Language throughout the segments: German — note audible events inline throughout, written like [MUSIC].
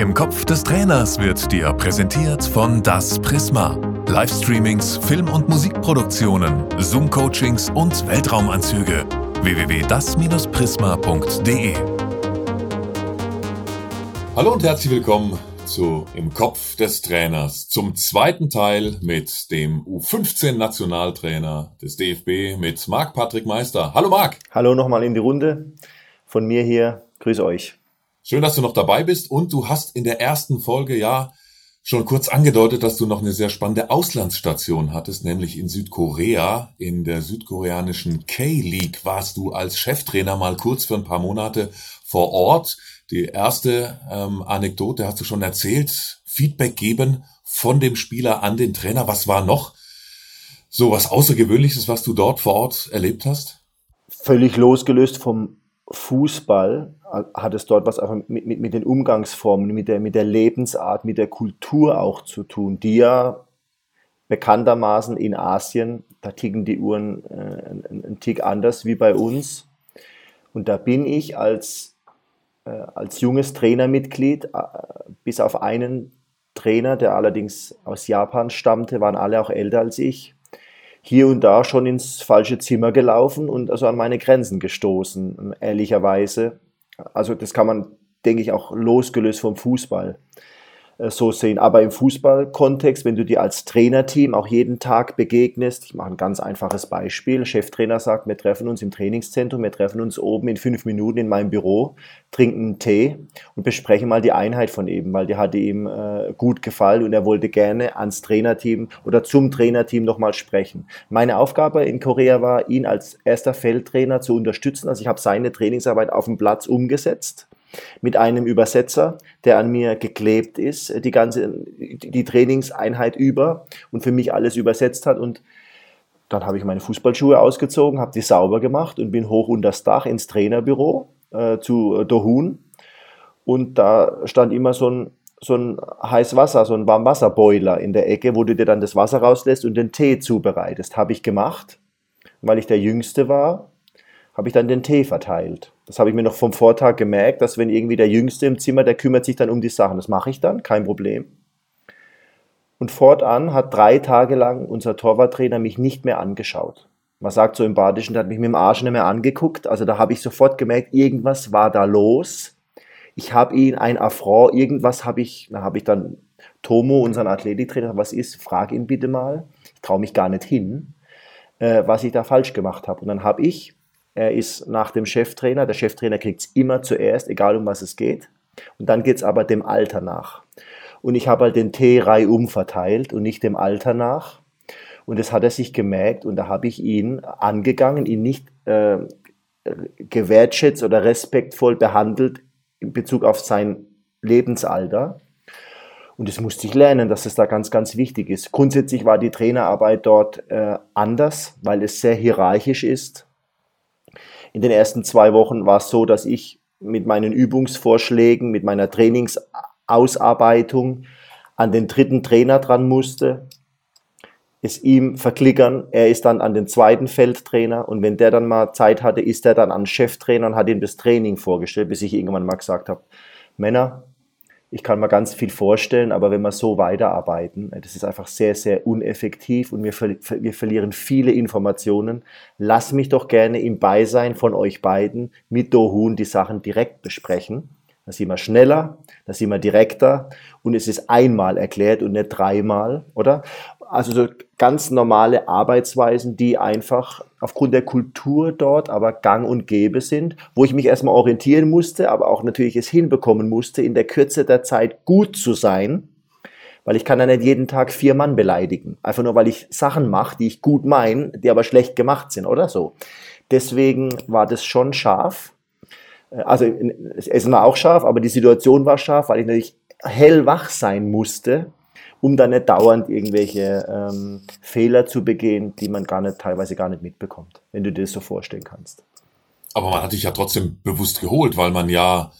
Im Kopf des Trainers wird dir präsentiert von Das Prisma. Livestreamings, Film- und Musikproduktionen, Zoom-Coachings und Weltraumanzüge. www.das-prisma.de Hallo und herzlich willkommen zu Im Kopf des Trainers zum zweiten Teil mit dem U15-Nationaltrainer des DFB mit Marc-Patrick Meister. Hallo Marc. Hallo nochmal in die Runde. Von mir hier, grüße euch. Schön, dass du noch dabei bist und du hast in der ersten Folge ja schon kurz angedeutet, dass du noch eine sehr spannende Auslandsstation hattest, nämlich in Südkorea. In der südkoreanischen K-League warst du als Cheftrainer mal kurz für ein paar Monate vor Ort. Die erste ähm, Anekdote hast du schon erzählt. Feedback geben von dem Spieler an den Trainer. Was war noch so was Außergewöhnliches, was du dort vor Ort erlebt hast? Völlig losgelöst vom Fußball hat es dort was einfach mit, mit, mit den Umgangsformen, mit der, mit der Lebensart, mit der Kultur auch zu tun, die ja bekanntermaßen in Asien, da ticken die Uhren äh, einen Tick anders wie bei uns. Und da bin ich als, äh, als junges Trainermitglied, äh, bis auf einen Trainer, der allerdings aus Japan stammte, waren alle auch älter als ich, hier und da schon ins falsche Zimmer gelaufen und also an meine Grenzen gestoßen, ehrlicherweise. Also das kann man, denke ich, auch losgelöst vom Fußball so sehen. Aber im Fußballkontext, wenn du dir als Trainerteam auch jeden Tag begegnest, ich mache ein ganz einfaches Beispiel. Cheftrainer sagt, wir treffen uns im Trainingszentrum, wir treffen uns oben in fünf Minuten in meinem Büro, trinken einen Tee und besprechen mal die Einheit von eben, weil die hatte ihm äh, gut gefallen und er wollte gerne ans Trainerteam oder zum Trainerteam nochmal sprechen. Meine Aufgabe in Korea war, ihn als erster Feldtrainer zu unterstützen. Also ich habe seine Trainingsarbeit auf dem Platz umgesetzt mit einem Übersetzer, der an mir geklebt ist, die ganze, die Trainingseinheit über und für mich alles übersetzt hat. Und dann habe ich meine Fußballschuhe ausgezogen, habe die sauber gemacht und bin hoch unter das Dach ins Trainerbüro äh, zu Dohun. Und da stand immer so ein so ein Heißwasser, so ein Warmwasserboiler in der Ecke, wo du dir dann das Wasser rauslässt und den Tee zubereitest. Habe ich gemacht, weil ich der Jüngste war, habe ich dann den Tee verteilt. Das habe ich mir noch vom Vortag gemerkt, dass wenn irgendwie der Jüngste im Zimmer, der kümmert sich dann um die Sachen. Das mache ich dann, kein Problem. Und fortan hat drei Tage lang unser Torwarttrainer mich nicht mehr angeschaut. Man sagt so im Badischen, der hat mich mit dem Arsch nicht mehr angeguckt. Also da habe ich sofort gemerkt, irgendwas war da los. Ich habe ihn ein Affront, irgendwas habe ich, da habe ich dann Tomo, unseren Athletiktrainer, was ist, frag ihn bitte mal. Ich traue mich gar nicht hin, äh, was ich da falsch gemacht habe. Und dann habe ich er ist nach dem Cheftrainer. Der Cheftrainer kriegt es immer zuerst, egal um was es geht. Und dann geht es aber dem Alter nach. Und ich habe halt den Tee reihum verteilt und nicht dem Alter nach. Und das hat er sich gemerkt und da habe ich ihn angegangen, ihn nicht äh, gewertschätzt oder respektvoll behandelt in Bezug auf sein Lebensalter. Und das musste ich lernen, dass es da ganz, ganz wichtig ist. Grundsätzlich war die Trainerarbeit dort äh, anders, weil es sehr hierarchisch ist. In den ersten zwei Wochen war es so, dass ich mit meinen Übungsvorschlägen, mit meiner Trainingsausarbeitung an den dritten Trainer dran musste, es ihm verklickern. Er ist dann an den zweiten Feldtrainer und wenn der dann mal Zeit hatte, ist er dann an Cheftrainer und hat ihm das Training vorgestellt, bis ich irgendwann mal gesagt habe, Männer, ich kann mir ganz viel vorstellen, aber wenn wir so weiterarbeiten, das ist einfach sehr, sehr uneffektiv und wir, wir verlieren viele Informationen. Lass mich doch gerne im Beisein von euch beiden mit Dohun die Sachen direkt besprechen. Da sind wir schneller, da sind wir direkter und es ist einmal erklärt und nicht dreimal, oder? Also so ganz normale Arbeitsweisen, die einfach aufgrund der Kultur dort aber gang und gäbe sind, wo ich mich erstmal orientieren musste, aber auch natürlich es hinbekommen musste, in der Kürze der Zeit gut zu sein, weil ich kann ja nicht jeden Tag vier Mann beleidigen, einfach nur weil ich Sachen mache, die ich gut meine, die aber schlecht gemacht sind oder so. Deswegen war das schon scharf. Also es Essen war auch scharf, aber die Situation war scharf, weil ich natürlich hellwach sein musste, um dann nicht dauernd irgendwelche ähm, Fehler zu begehen, die man gar nicht, teilweise gar nicht mitbekommt, wenn du dir das so vorstellen kannst. Aber man hat dich ja trotzdem bewusst geholt, weil man ja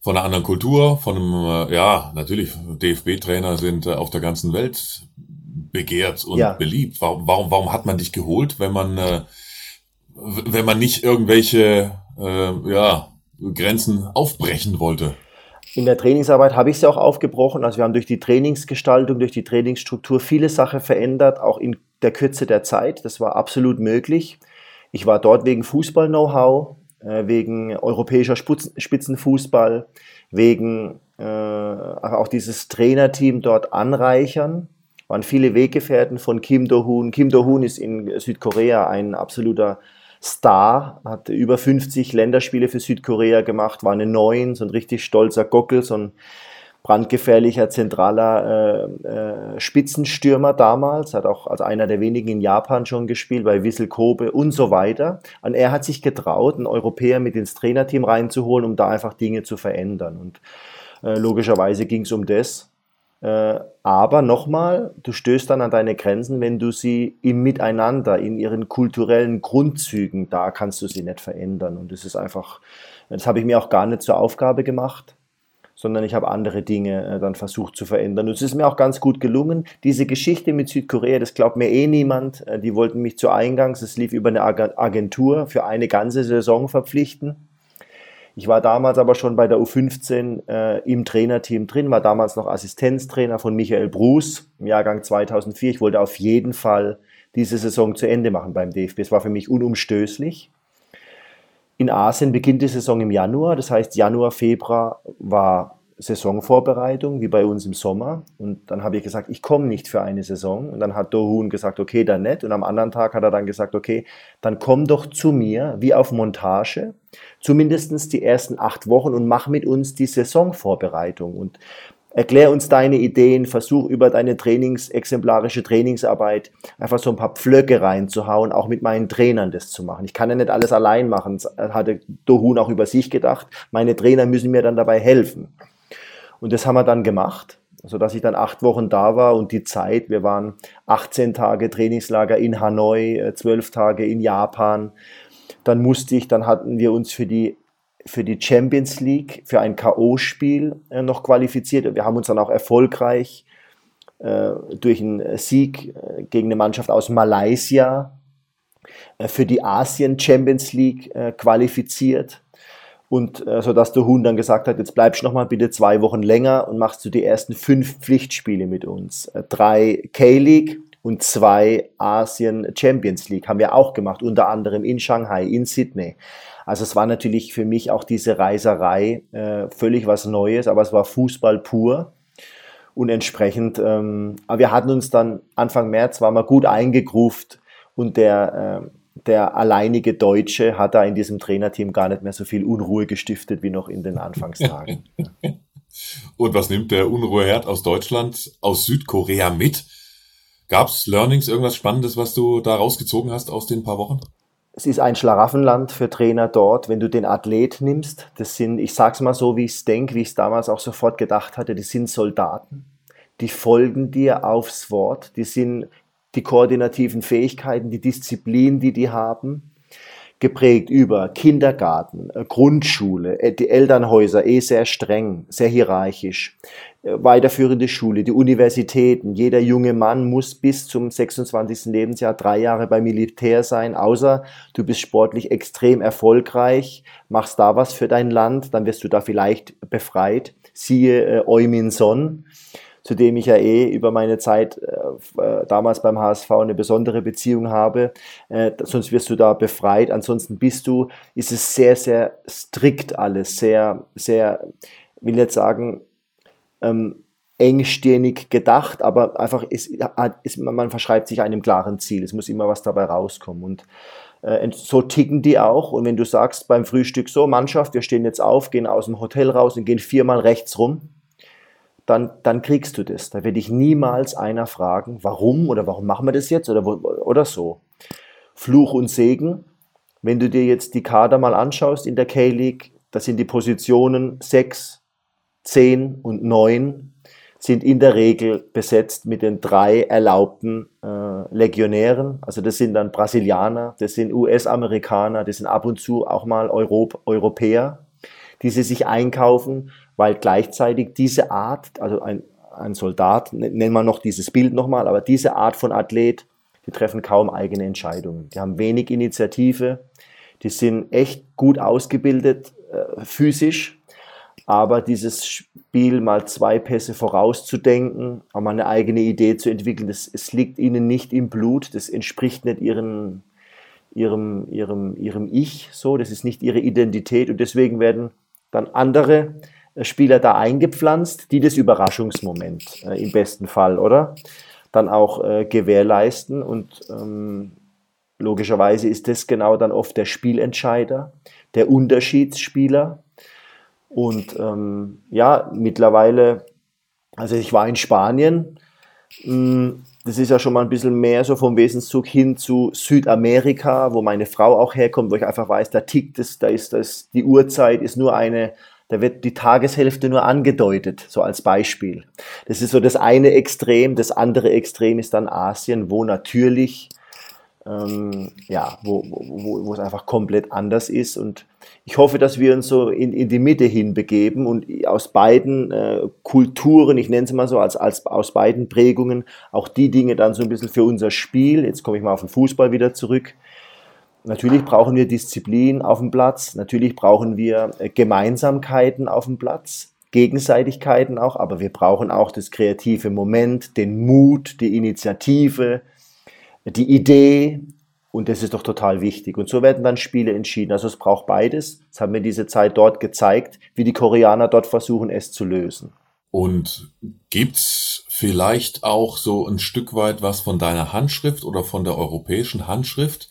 von einer anderen Kultur, von einem, äh, ja, natürlich, DFB-Trainer sind äh, auf der ganzen Welt begehrt und ja. beliebt. Warum, warum, warum hat man dich geholt, wenn man, äh, wenn man nicht irgendwelche, äh, ja, Grenzen aufbrechen wollte? In der Trainingsarbeit habe ich sie auch aufgebrochen. Also wir haben durch die Trainingsgestaltung, durch die Trainingsstruktur viele Sachen verändert, auch in der Kürze der Zeit. Das war absolut möglich. Ich war dort wegen Fußball-Know-how, äh, wegen europäischer Spitzenfußball, wegen äh, auch dieses Trainerteam dort anreichern. Waren viele Weggefährten von Kim Do-hoon. Kim Do-hoon ist in Südkorea ein absoluter Star, hat über 50 Länderspiele für Südkorea gemacht, war eine Neun, so ein richtig stolzer Gockel, so ein brandgefährlicher zentraler äh, äh, Spitzenstürmer damals, hat auch als einer der wenigen in Japan schon gespielt, bei Wissel Kobe und so weiter. Und er hat sich getraut, einen Europäer mit ins Trainerteam reinzuholen, um da einfach Dinge zu verändern. Und äh, logischerweise ging es um das. Äh, aber nochmal, du stößt dann an deine Grenzen, wenn du sie im Miteinander, in ihren kulturellen Grundzügen, da kannst du sie nicht verändern. Und das ist einfach, das habe ich mir auch gar nicht zur Aufgabe gemacht, sondern ich habe andere Dinge äh, dann versucht zu verändern. Und es ist mir auch ganz gut gelungen. Diese Geschichte mit Südkorea, das glaubt mir eh niemand. Äh, die wollten mich zu Eingangs, es lief über eine Agentur für eine ganze Saison verpflichten. Ich war damals aber schon bei der U15 äh, im Trainerteam drin, war damals noch Assistenztrainer von Michael Bruce im Jahrgang 2004. Ich wollte auf jeden Fall diese Saison zu Ende machen beim DFB. Es war für mich unumstößlich. In Asien beginnt die Saison im Januar, das heißt Januar, Februar war Saisonvorbereitung, wie bei uns im Sommer. Und dann habe ich gesagt, ich komme nicht für eine Saison. Und dann hat Dohun gesagt, okay, dann nicht. Und am anderen Tag hat er dann gesagt, okay, dann komm doch zu mir, wie auf Montage, zumindest die ersten acht Wochen und mach mit uns die Saisonvorbereitung. Und erklär uns deine Ideen, versuch über deine Trainings, exemplarische Trainingsarbeit einfach so ein paar Pflöcke reinzuhauen, auch mit meinen Trainern das zu machen. Ich kann ja nicht alles allein machen, hatte Dohun auch über sich gedacht. Meine Trainer müssen mir dann dabei helfen. Und das haben wir dann gemacht, sodass ich dann acht Wochen da war und die Zeit, wir waren 18 Tage Trainingslager in Hanoi, 12 äh, Tage in Japan. Dann musste ich, dann hatten wir uns für die für die Champions League, für ein K.O.-Spiel äh, noch qualifiziert. Wir haben uns dann auch erfolgreich äh, durch einen Sieg gegen eine Mannschaft aus Malaysia für die Asien Champions League qualifiziert und äh, so dass der Huhn dann gesagt hat, jetzt bleibst du noch mal bitte zwei Wochen länger und machst du die ersten fünf Pflichtspiele mit uns. Äh, drei K-League und zwei Asien Champions League haben wir auch gemacht, unter anderem in Shanghai, in Sydney. Also es war natürlich für mich auch diese Reiserei äh, völlig was Neues, aber es war Fußball pur. Und entsprechend, ähm, aber wir hatten uns dann Anfang März, war mal gut eingegruft und der äh, der alleinige Deutsche hat da in diesem Trainerteam gar nicht mehr so viel Unruhe gestiftet wie noch in den Anfangstagen. [LAUGHS] Und was nimmt der Unruheherd aus Deutschland, aus Südkorea mit? Gab es Learnings, irgendwas Spannendes, was du da rausgezogen hast aus den paar Wochen? Es ist ein Schlaraffenland für Trainer dort, wenn du den Athlet nimmst. Das sind, ich sag's mal so, wie ich es denke, wie ich es damals auch sofort gedacht hatte, die sind Soldaten. Die folgen dir aufs Wort. Die sind die koordinativen Fähigkeiten, die Disziplin, die die haben, geprägt über Kindergarten, äh, Grundschule, äh, die Elternhäuser eh sehr streng, sehr hierarchisch, äh, weiterführende Schule, die Universitäten. Jeder junge Mann muss bis zum 26. Lebensjahr drei Jahre beim Militär sein, außer du bist sportlich extrem erfolgreich, machst da was für dein Land, dann wirst du da vielleicht befreit. Siehe äh, Eumin zu dem ich ja eh über meine Zeit äh, äh damals beim HSV eine besondere Beziehung habe. Äh, sonst wirst du da befreit. Ansonsten bist du, ist es sehr, sehr strikt alles, sehr, sehr, will jetzt sagen, ähm, engstirnig gedacht, aber einfach ist, ist, man verschreibt sich einem klaren Ziel. Es muss immer was dabei rauskommen. Und äh, so ticken die auch. Und wenn du sagst beim Frühstück so, Mannschaft, wir stehen jetzt auf, gehen aus dem Hotel raus und gehen viermal rechts rum, dann, dann kriegst du das. Da werde ich niemals einer fragen, warum oder warum machen wir das jetzt oder, oder so. Fluch und Segen. Wenn du dir jetzt die Kader mal anschaust in der K-League, da sind die Positionen 6, 10 und 9 sind in der Regel besetzt mit den drei erlaubten äh, Legionären. Also das sind dann Brasilianer, das sind US-Amerikaner, das sind ab und zu auch mal Europ Europäer, die sie sich einkaufen weil gleichzeitig diese Art, also ein, ein Soldat, nennen wir noch dieses Bild nochmal, aber diese Art von Athlet, die treffen kaum eigene Entscheidungen. Die haben wenig Initiative, die sind echt gut ausgebildet äh, physisch, aber dieses Spiel mal zwei Pässe vorauszudenken, auch mal eine eigene Idee zu entwickeln, das, es liegt ihnen nicht im Blut, das entspricht nicht ihren, ihrem, ihrem, ihrem Ich so, das ist nicht ihre Identität und deswegen werden dann andere äh, Spieler da eingepflanzt, die das Überraschungsmoment äh, im besten Fall, oder? Dann auch äh, gewährleisten und ähm, logischerweise ist das genau dann oft der Spielentscheider, der Unterschiedsspieler. Und ähm, ja, mittlerweile, also ich war in Spanien, das ist ja schon mal ein bisschen mehr so vom Wesenszug hin zu Südamerika, wo meine Frau auch herkommt, wo ich einfach weiß, da tickt es, da ist das, die Uhrzeit ist nur eine, da wird die Tageshälfte nur angedeutet, so als Beispiel. Das ist so das eine Extrem, das andere Extrem ist dann Asien, wo natürlich ähm, ja, wo, wo, wo es einfach komplett anders ist. Und ich hoffe, dass wir uns so in, in die Mitte hinbegeben und aus beiden äh, Kulturen, ich nenne es mal so, als, als aus beiden Prägungen, auch die Dinge dann so ein bisschen für unser Spiel, jetzt komme ich mal auf den Fußball wieder zurück, Natürlich brauchen wir Disziplin auf dem Platz, natürlich brauchen wir äh, Gemeinsamkeiten auf dem Platz, Gegenseitigkeiten auch, aber wir brauchen auch das kreative Moment, den Mut, die Initiative, die Idee und das ist doch total wichtig. Und so werden dann Spiele entschieden. Also es braucht beides. Das haben wir diese Zeit dort gezeigt, wie die Koreaner dort versuchen, es zu lösen. Und gibt's vielleicht auch so ein Stück weit was von deiner Handschrift oder von der europäischen Handschrift,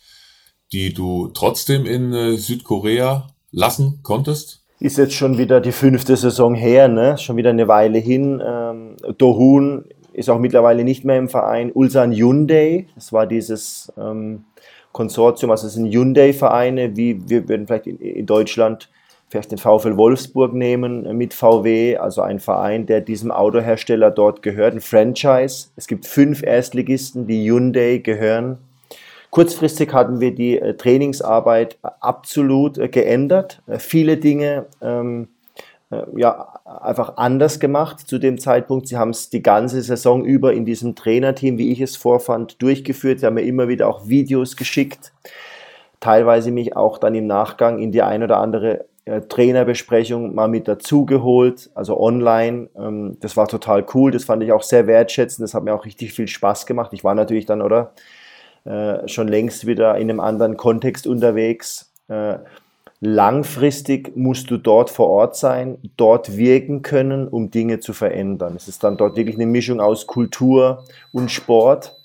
die du trotzdem in äh, Südkorea lassen konntest? Ist jetzt schon wieder die fünfte Saison her, ne? Schon wieder eine Weile hin. Ähm, Dohun ist auch mittlerweile nicht mehr im Verein. Ulsan Hyundai, das war dieses ähm, Konsortium, also es sind Hyundai-Vereine, wie wir würden vielleicht in, in, Deutschland vielleicht den VfL Wolfsburg nehmen äh, mit VW, also ein Verein, der diesem Autohersteller dort gehört, ein Franchise. Es gibt fünf Erstligisten, die Hyundai gehören. Kurzfristig hatten wir die äh, Trainingsarbeit absolut äh, geändert. Äh, viele Dinge ähm, äh, ja, einfach anders gemacht zu dem Zeitpunkt. Sie haben es die ganze Saison über in diesem Trainerteam, wie ich es vorfand, durchgeführt. Sie haben mir immer wieder auch Videos geschickt, teilweise mich auch dann im Nachgang in die ein oder andere äh, Trainerbesprechung mal mit dazugeholt, also online. Ähm, das war total cool, das fand ich auch sehr wertschätzend, das hat mir auch richtig viel Spaß gemacht. Ich war natürlich dann, oder, äh, schon längst wieder in einem anderen Kontext unterwegs. Äh, Langfristig musst du dort vor Ort sein, dort wirken können, um Dinge zu verändern. Es ist dann dort wirklich eine Mischung aus Kultur und Sport.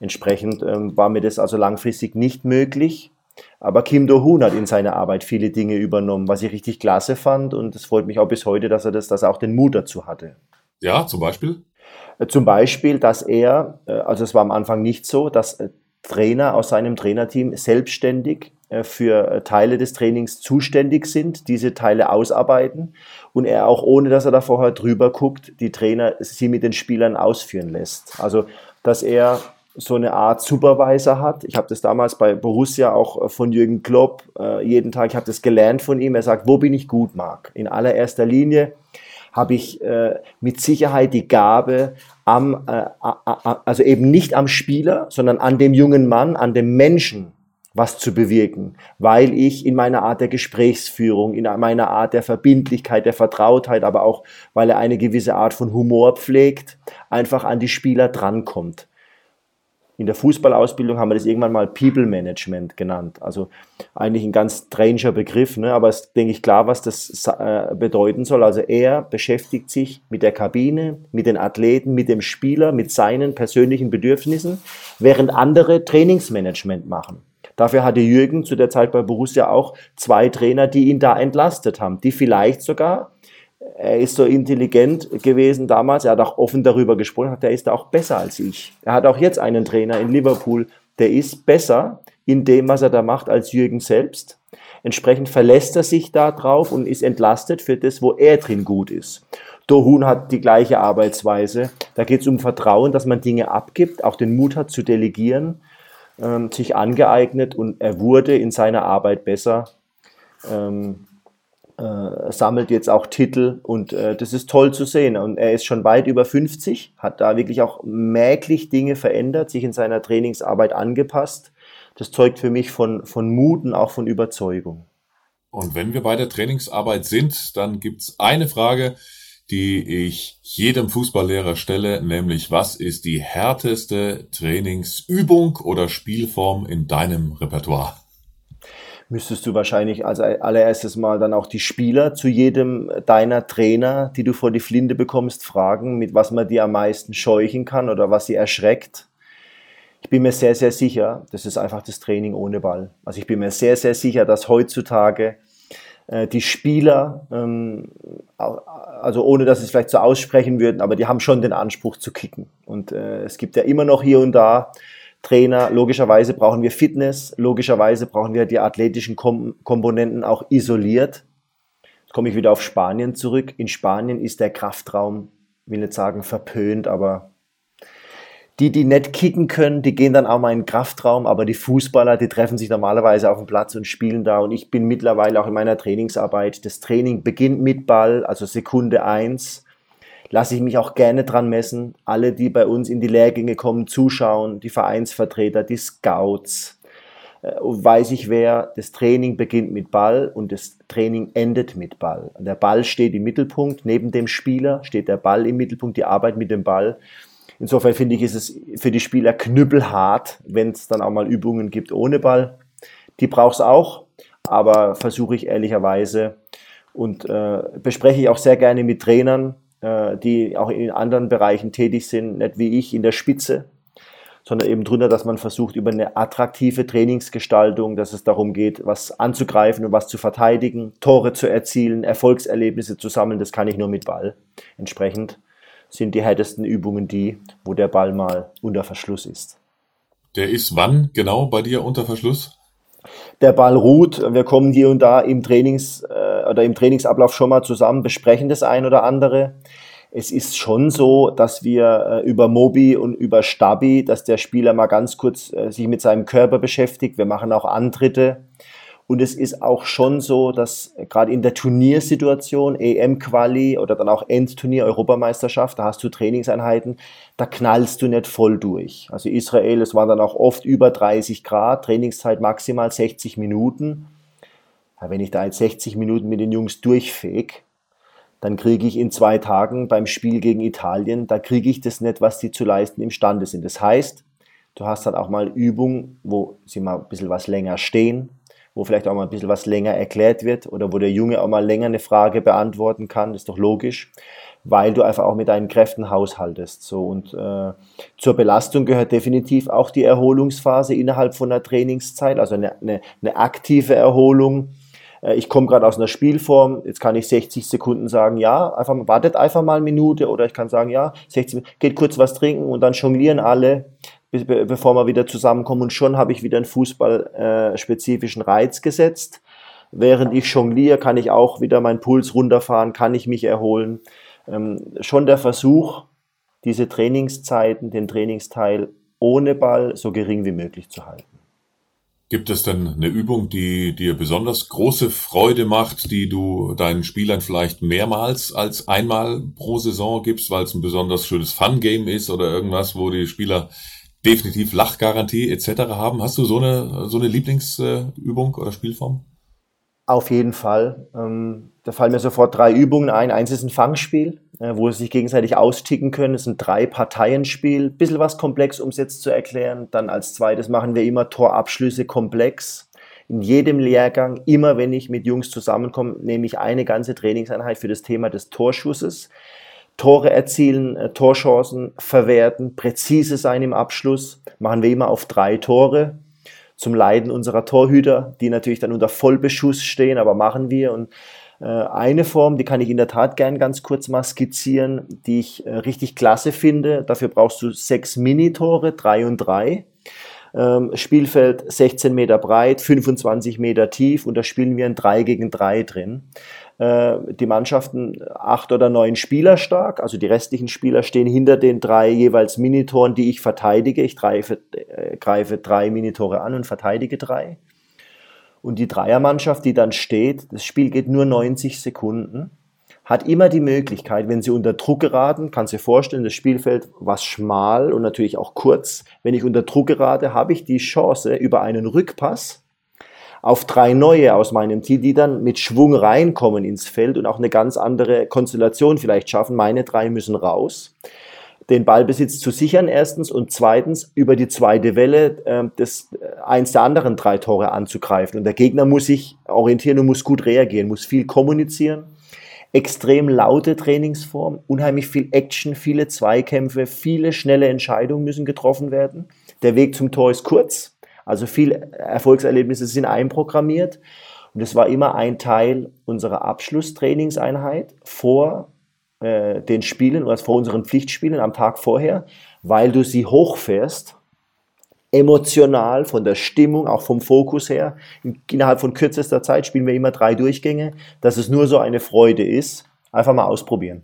Entsprechend ähm, war mir das also langfristig nicht möglich. Aber Kim Do-hoon hat in seiner Arbeit viele Dinge übernommen, was ich richtig klasse fand. Und es freut mich auch bis heute, dass er das, dass er auch den Mut dazu hatte. Ja, zum Beispiel? Äh, zum Beispiel, dass er, äh, also es war am Anfang nicht so, dass äh, Trainer aus seinem Trainerteam selbstständig äh, für äh, Teile des Trainings zuständig sind, diese Teile ausarbeiten und er auch ohne, dass er da vorher drüber guckt, die Trainer sie mit den Spielern ausführen lässt. Also, dass er so eine Art Supervisor hat. Ich habe das damals bei Borussia auch äh, von Jürgen Klopp jeden Tag, ich habe das gelernt von ihm. Er sagt, wo bin ich gut, Marc? In allererster Linie habe ich äh, mit Sicherheit die Gabe, am, äh, also eben nicht am Spieler, sondern an dem jungen Mann, an dem Menschen was zu bewirken, weil ich in meiner Art der Gesprächsführung, in meiner Art der Verbindlichkeit, der Vertrautheit, aber auch weil er eine gewisse Art von Humor pflegt, einfach an die Spieler drankommt. In der Fußballausbildung haben wir das irgendwann mal People Management genannt. Also eigentlich ein ganz stranger Begriff, ne? aber es ist, denke ich, klar, was das äh, bedeuten soll. Also er beschäftigt sich mit der Kabine, mit den Athleten, mit dem Spieler, mit seinen persönlichen Bedürfnissen, während andere Trainingsmanagement machen. Dafür hatte Jürgen zu der Zeit bei Borussia auch zwei Trainer, die ihn da entlastet haben, die vielleicht sogar, er ist so intelligent gewesen damals, er hat auch offen darüber gesprochen, der ist auch besser als ich. Er hat auch jetzt einen Trainer in Liverpool, der ist besser in dem, was er da macht, als Jürgen selbst. Entsprechend verlässt er sich da drauf und ist entlastet für das, wo er drin gut ist. Dohun hat die gleiche Arbeitsweise. Da geht es um Vertrauen, dass man Dinge abgibt, auch den Mut hat zu delegieren ähm, sich angeeignet und er wurde in seiner Arbeit besser. Ähm, äh, sammelt jetzt auch Titel und äh, das ist toll zu sehen. Und er ist schon weit über 50, hat da wirklich auch merklich Dinge verändert, sich in seiner Trainingsarbeit angepasst. Das zeugt für mich von, von Mut und auch von Überzeugung. Und wenn wir bei der Trainingsarbeit sind, dann gibt's eine Frage, die ich jedem Fußballlehrer stelle, nämlich was ist die härteste Trainingsübung oder Spielform in deinem Repertoire? Müsstest du wahrscheinlich als allererstes mal dann auch die Spieler zu jedem deiner Trainer, die du vor die Flinte bekommst, fragen, mit was man die am meisten scheuchen kann oder was sie erschreckt. Ich bin mir sehr, sehr sicher, das ist einfach das Training ohne Ball. Also ich bin mir sehr, sehr sicher, dass heutzutage äh, die Spieler, ähm, also ohne dass sie es vielleicht so aussprechen würden, aber die haben schon den Anspruch zu kicken. Und äh, es gibt ja immer noch hier und da Trainer, logischerweise brauchen wir Fitness, logischerweise brauchen wir die athletischen Kom Komponenten auch isoliert. Jetzt komme ich wieder auf Spanien zurück. In Spanien ist der Kraftraum, will nicht sagen verpönt, aber die, die nicht kicken können, die gehen dann auch mal in den Kraftraum, aber die Fußballer, die treffen sich normalerweise auf dem Platz und spielen da. Und ich bin mittlerweile auch in meiner Trainingsarbeit. Das Training beginnt mit Ball, also Sekunde eins. Lasse ich mich auch gerne dran messen. Alle, die bei uns in die Lehrgänge kommen, zuschauen, die Vereinsvertreter, die Scouts, äh, weiß ich wer, das Training beginnt mit Ball und das Training endet mit Ball. Der Ball steht im Mittelpunkt, neben dem Spieler steht der Ball im Mittelpunkt, die Arbeit mit dem Ball. Insofern finde ich, ist es für die Spieler knüppelhart, wenn es dann auch mal Übungen gibt ohne Ball. Die braucht es auch, aber versuche ich ehrlicherweise und äh, bespreche ich auch sehr gerne mit Trainern, die auch in anderen Bereichen tätig sind, nicht wie ich in der Spitze, sondern eben drunter, dass man versucht, über eine attraktive Trainingsgestaltung, dass es darum geht, was anzugreifen und was zu verteidigen, Tore zu erzielen, Erfolgserlebnisse zu sammeln, das kann ich nur mit Ball. Entsprechend sind die härtesten Übungen die, wo der Ball mal unter Verschluss ist. Der ist wann genau bei dir unter Verschluss? Der Ball ruht. Wir kommen hier und da im Trainings äh, oder im Trainingsablauf schon mal zusammen, besprechen das ein oder andere. Es ist schon so, dass wir äh, über Mobi und über Stabi, dass der Spieler mal ganz kurz äh, sich mit seinem Körper beschäftigt. Wir machen auch Antritte und es ist auch schon so, dass gerade in der Turniersituation, EM-Quali oder dann auch Endturnier, Europameisterschaft, da hast du Trainingseinheiten, da knallst du nicht voll durch. Also Israel, es waren dann auch oft über 30 Grad, Trainingszeit maximal 60 Minuten. Ja, wenn ich da jetzt 60 Minuten mit den Jungs durchfeg, dann kriege ich in zwei Tagen beim Spiel gegen Italien, da kriege ich das nicht, was die zu leisten imstande sind. Das heißt, du hast dann auch mal Übungen, wo sie mal ein bisschen was länger stehen, wo vielleicht auch mal ein bisschen was länger erklärt wird oder wo der Junge auch mal länger eine Frage beantworten kann, das ist doch logisch, weil du einfach auch mit deinen Kräften haushaltest. So und äh, zur Belastung gehört definitiv auch die Erholungsphase innerhalb von der Trainingszeit, also eine, eine, eine aktive Erholung. Äh, ich komme gerade aus einer Spielform, jetzt kann ich 60 Sekunden sagen, ja, einfach wartet einfach mal eine Minute oder ich kann sagen, ja, 60, geht kurz was trinken und dann jonglieren alle bevor wir wieder zusammenkommen. Und schon habe ich wieder einen fußballspezifischen Reiz gesetzt. Während ich jongliere, kann ich auch wieder meinen Puls runterfahren, kann ich mich erholen. Ähm, schon der Versuch, diese Trainingszeiten, den Trainingsteil ohne Ball so gering wie möglich zu halten. Gibt es denn eine Übung, die dir besonders große Freude macht, die du deinen Spielern vielleicht mehrmals als einmal pro Saison gibst, weil es ein besonders schönes Fun-Game ist oder irgendwas, wo die Spieler definitiv Lachgarantie etc. haben. Hast du so eine, so eine Lieblingsübung oder Spielform? Auf jeden Fall. Ähm, da fallen mir sofort drei Übungen ein. Eins ist ein Fangspiel, äh, wo sie sich gegenseitig austicken können. Es ist ein Drei-Parteien-Spiel. Bisschen was komplex, um es jetzt zu erklären. Dann als zweites machen wir immer Torabschlüsse komplex. In jedem Lehrgang, immer wenn ich mit Jungs zusammenkomme, nehme ich eine ganze Trainingseinheit für das Thema des Torschusses. Tore erzielen, äh, Torchancen verwerten, präzise sein im Abschluss, machen wir immer auf drei Tore zum Leiden unserer Torhüter, die natürlich dann unter Vollbeschuss stehen, aber machen wir. Und äh, eine Form, die kann ich in der Tat gern ganz kurz mal skizzieren, die ich äh, richtig klasse finde. Dafür brauchst du sechs Minitore, drei und drei. Ähm, Spielfeld 16 Meter breit, 25 Meter tief und da spielen wir ein 3 gegen 3 drin. Äh, die Mannschaften acht oder neun Spieler stark, also die restlichen Spieler stehen hinter den drei jeweils Minitoren, die ich verteidige. Ich greife, äh, greife drei Minitore an und verteidige drei. Und die Dreiermannschaft, die dann steht, das Spiel geht nur 90 Sekunden, hat immer die Möglichkeit, wenn sie unter Druck geraten, kannst du dir vorstellen, das Spielfeld war schmal und natürlich auch kurz. Wenn ich unter Druck gerate, habe ich die Chance über einen Rückpass auf drei neue aus meinem Team, die dann mit Schwung reinkommen ins Feld und auch eine ganz andere Konstellation vielleicht schaffen. Meine drei müssen raus den Ballbesitz zu sichern, erstens, und zweitens über die zweite Welle äh, des, eins der anderen drei Tore anzugreifen. Und der Gegner muss sich orientieren und muss gut reagieren, muss viel kommunizieren. Extrem laute Trainingsform, unheimlich viel Action, viele Zweikämpfe, viele schnelle Entscheidungen müssen getroffen werden. Der Weg zum Tor ist kurz, also viele Erfolgserlebnisse sind einprogrammiert. Und es war immer ein Teil unserer Abschlusstrainingseinheit vor äh, den Spielen oder vor unseren Pflichtspielen am Tag vorher, weil du sie hochfährst, emotional, von der Stimmung, auch vom Fokus her. Innerhalb von kürzester Zeit spielen wir immer drei Durchgänge, dass es nur so eine Freude ist. Einfach mal ausprobieren.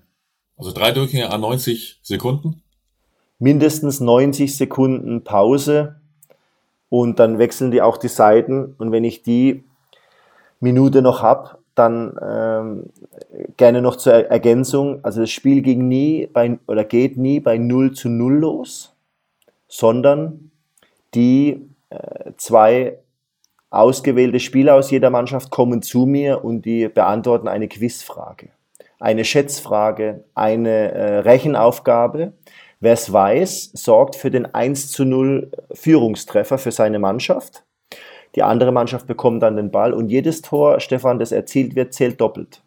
Also drei Durchgänge an 90 Sekunden? Mindestens 90 Sekunden Pause und dann wechseln die auch die Seiten und wenn ich die Minute noch habe, dann ähm, gerne noch zur Ergänzung, also das Spiel ging nie bei, oder geht nie bei 0 zu 0 los, sondern die äh, zwei ausgewählte Spieler aus jeder Mannschaft kommen zu mir und die beantworten eine Quizfrage, eine Schätzfrage, eine äh, Rechenaufgabe. Wer es weiß, sorgt für den 1 zu 0 Führungstreffer für seine Mannschaft die andere Mannschaft bekommt dann den Ball und jedes Tor, Stefan, das erzielt wird, zählt doppelt.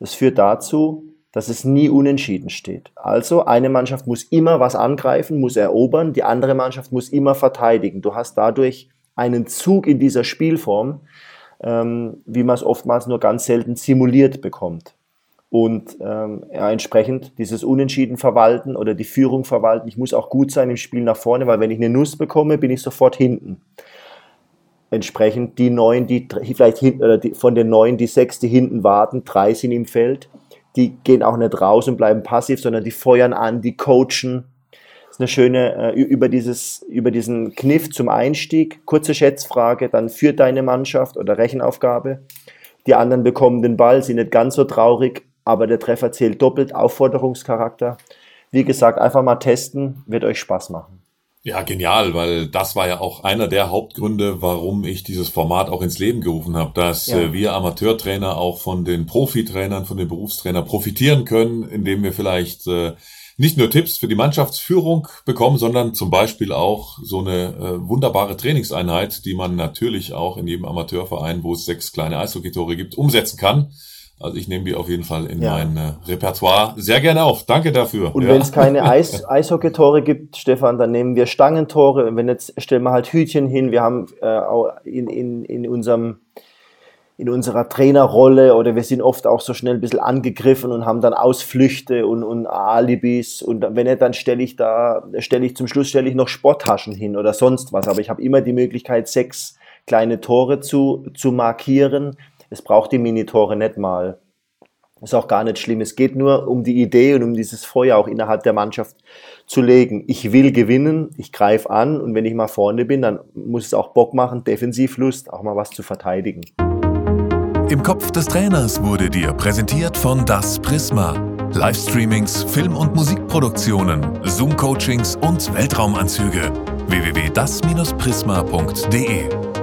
Das führt dazu, dass es nie unentschieden steht. Also eine Mannschaft muss immer was angreifen, muss erobern, die andere Mannschaft muss immer verteidigen. Du hast dadurch einen Zug in dieser Spielform, ähm, wie man es oftmals nur ganz selten simuliert bekommt. Und ähm, ja, entsprechend dieses Unentschieden verwalten oder die Führung verwalten. Ich muss auch gut sein im Spiel nach vorne, weil wenn ich eine Nuss bekomme, bin ich sofort hinten entsprechend die neun, die vielleicht hinten, oder die, von den neun, die sechs, die hinten warten, drei sind im Feld, die gehen auch nicht raus und bleiben passiv, sondern die feuern an, die coachen. Das ist eine schöne, äh, über, dieses, über diesen Kniff zum Einstieg, kurze Schätzfrage, dann führt deine Mannschaft oder Rechenaufgabe. Die anderen bekommen den Ball, sind nicht ganz so traurig, aber der Treffer zählt doppelt, Aufforderungscharakter. Wie gesagt, einfach mal testen, wird euch Spaß machen. Ja, genial, weil das war ja auch einer der Hauptgründe, warum ich dieses Format auch ins Leben gerufen habe, dass ja. äh, wir Amateurtrainer auch von den Profitrainern, von den Berufstrainern profitieren können, indem wir vielleicht äh, nicht nur Tipps für die Mannschaftsführung bekommen, sondern zum Beispiel auch so eine äh, wunderbare Trainingseinheit, die man natürlich auch in jedem Amateurverein, wo es sechs kleine Eishockeytore gibt, umsetzen kann. Also ich nehme die auf jeden Fall in ja. mein äh, Repertoire sehr gerne auf. Danke dafür. Und ja. wenn es keine [LAUGHS] Eis Eishockey-Tore gibt, Stefan, dann nehmen wir Stangentore. Und wenn jetzt stellen wir halt Hütchen hin. Wir haben äh, auch in, in, in unserem in unserer Trainerrolle oder wir sind oft auch so schnell ein bisschen angegriffen und haben dann Ausflüchte und, und Alibis und wenn nicht, dann stelle ich da, stelle ich zum Schluss stelle ich noch Sporttaschen hin oder sonst was. Aber ich habe immer die Möglichkeit, sechs kleine Tore zu, zu markieren es braucht die Minitore nicht mal. Ist auch gar nicht schlimm. Es geht nur um die Idee und um dieses Feuer auch innerhalb der Mannschaft zu legen. Ich will gewinnen, ich greife an und wenn ich mal vorne bin, dann muss es auch Bock machen, Defensivlust, auch mal was zu verteidigen. Im Kopf des Trainers wurde dir präsentiert von Das Prisma. Livestreamings, Film- und Musikproduktionen, Zoom-Coachings und Weltraumanzüge. www.das-prisma.de